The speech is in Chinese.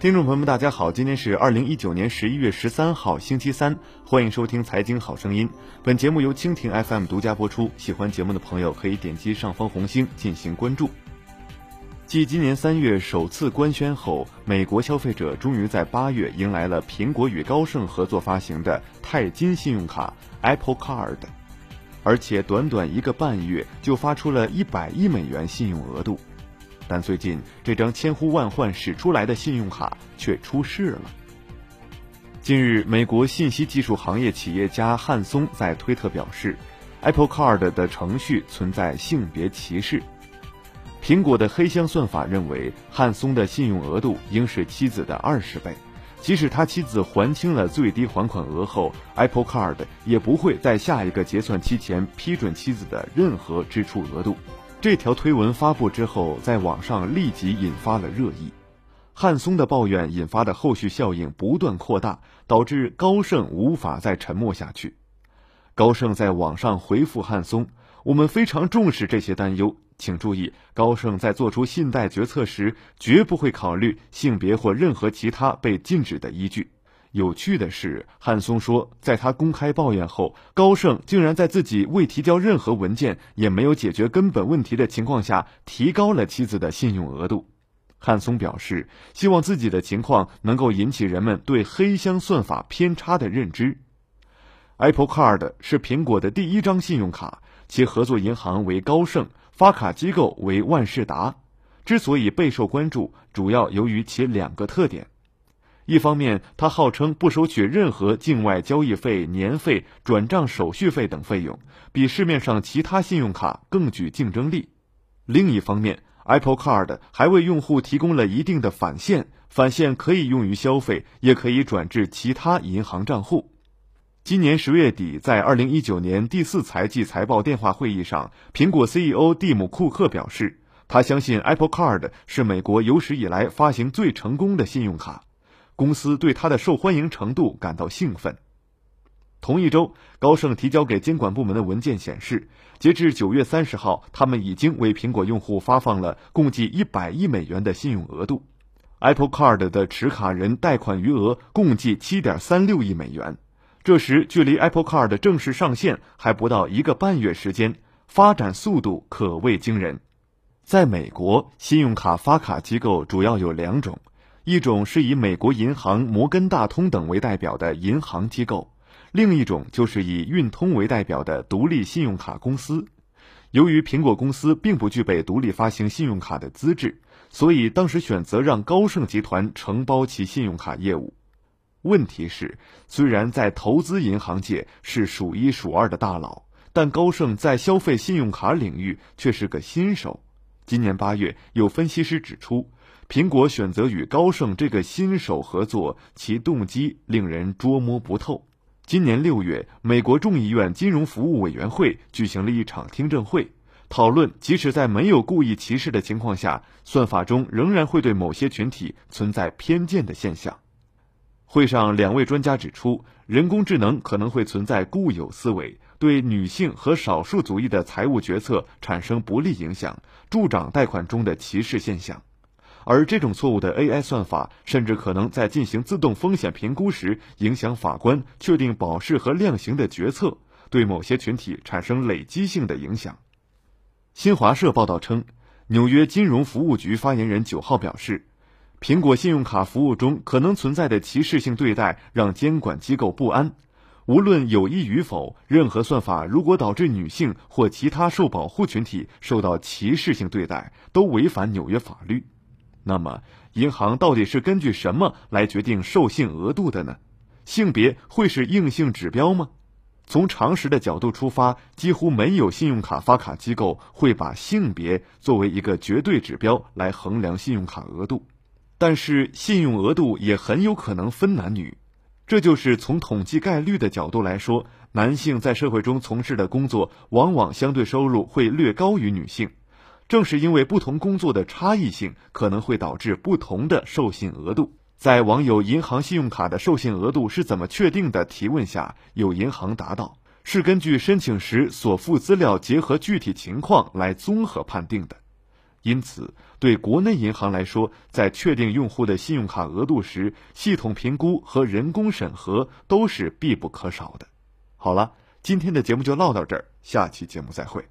听众朋友们，大家好，今天是二零一九年十一月十三号，星期三，欢迎收听《财经好声音》。本节目由蜻蜓 FM 独家播出。喜欢节目的朋友可以点击上方红星进行关注。继今年三月首次官宣后，美国消费者终于在八月迎来了苹果与高盛合作发行的钛金信用卡 Apple Card，而且短短一个半月就发出了一百亿美元信用额度。但最近这张千呼万唤使出来的信用卡却出事了。近日，美国信息技术行业企业家汉松在推特表示，Apple Card 的程序存在性别歧视。苹果的黑箱算法认为，汉松的信用额度应是妻子的二十倍，即使他妻子还清了最低还款额后，Apple Card 也不会在下一个结算期前批准妻子的任何支出额度。这条推文发布之后，在网上立即引发了热议。汉松的抱怨引发的后续效应不断扩大，导致高盛无法再沉默下去。高盛在网上回复汉松：“我们非常重视这些担忧，请注意，高盛在做出信贷决策时，绝不会考虑性别或任何其他被禁止的依据。”有趣的是，汉松说，在他公开抱怨后，高盛竟然在自己未提交任何文件、也没有解决根本问题的情况下，提高了妻子的信用额度。汉松表示，希望自己的情况能够引起人们对黑箱算法偏差的认知。Apple Card 是苹果的第一张信用卡，其合作银行为高盛，发卡机构为万事达。之所以备受关注，主要由于其两个特点。一方面，它号称不收取任何境外交易费、年费、转账手续费等费用，比市面上其他信用卡更具竞争力。另一方面，Apple Card 还为用户提供了一定的返现，返现可以用于消费，也可以转至其他银行账户。今年十月底，在二零一九年第四财季财报电话会议上，苹果 CEO 蒂姆·库克表示，他相信 Apple Card 是美国有史以来发行最成功的信用卡。公司对它的受欢迎程度感到兴奋。同一周，高盛提交给监管部门的文件显示，截至九月三十号，他们已经为苹果用户发放了共计一百亿美元的信用额度。Apple Card 的持卡人贷款余额共计七点三六亿美元。这时，距离 Apple Card 正式上线还不到一个半月时间，发展速度可谓惊人。在美国，信用卡发卡机构主要有两种。一种是以美国银行、摩根大通等为代表的银行机构，另一种就是以运通为代表的独立信用卡公司。由于苹果公司并不具备独立发行信用卡的资质，所以当时选择让高盛集团承包其信用卡业务。问题是，虽然在投资银行界是数一数二的大佬，但高盛在消费信用卡领域却是个新手。今年八月，有分析师指出。苹果选择与高盛这个新手合作，其动机令人捉摸不透。今年六月，美国众议院金融服务委员会举行了一场听证会，讨论即使在没有故意歧视的情况下，算法中仍然会对某些群体存在偏见的现象。会上，两位专家指出，人工智能可能会存在固有思维，对女性和少数族裔的财务决策产生不利影响，助长贷款中的歧视现象。而这种错误的 AI 算法，甚至可能在进行自动风险评估时，影响法官确定保释和量刑的决策，对某些群体产生累积性的影响。新华社报道称，纽约金融服务局发言人九号表示，苹果信用卡服务中可能存在的歧视性对待让监管机构不安。无论有意与否，任何算法如果导致女性或其他受保护群体受到歧视性对待，都违反纽约法律。那么，银行到底是根据什么来决定授信额度的呢？性别会是硬性指标吗？从常识的角度出发，几乎没有信用卡发卡机构会把性别作为一个绝对指标来衡量信用卡额度。但是，信用额度也很有可能分男女，这就是从统计概率的角度来说，男性在社会中从事的工作往往相对收入会略高于女性。正是因为不同工作的差异性，可能会导致不同的授信额度。在网友“银行信用卡的授信额度是怎么确定的”提问下，有银行答道：“是根据申请时所附资料结合具体情况来综合判定的。”因此，对国内银行来说，在确定用户的信用卡额度时，系统评估和人工审核都是必不可少的。好了，今天的节目就唠到这儿，下期节目再会。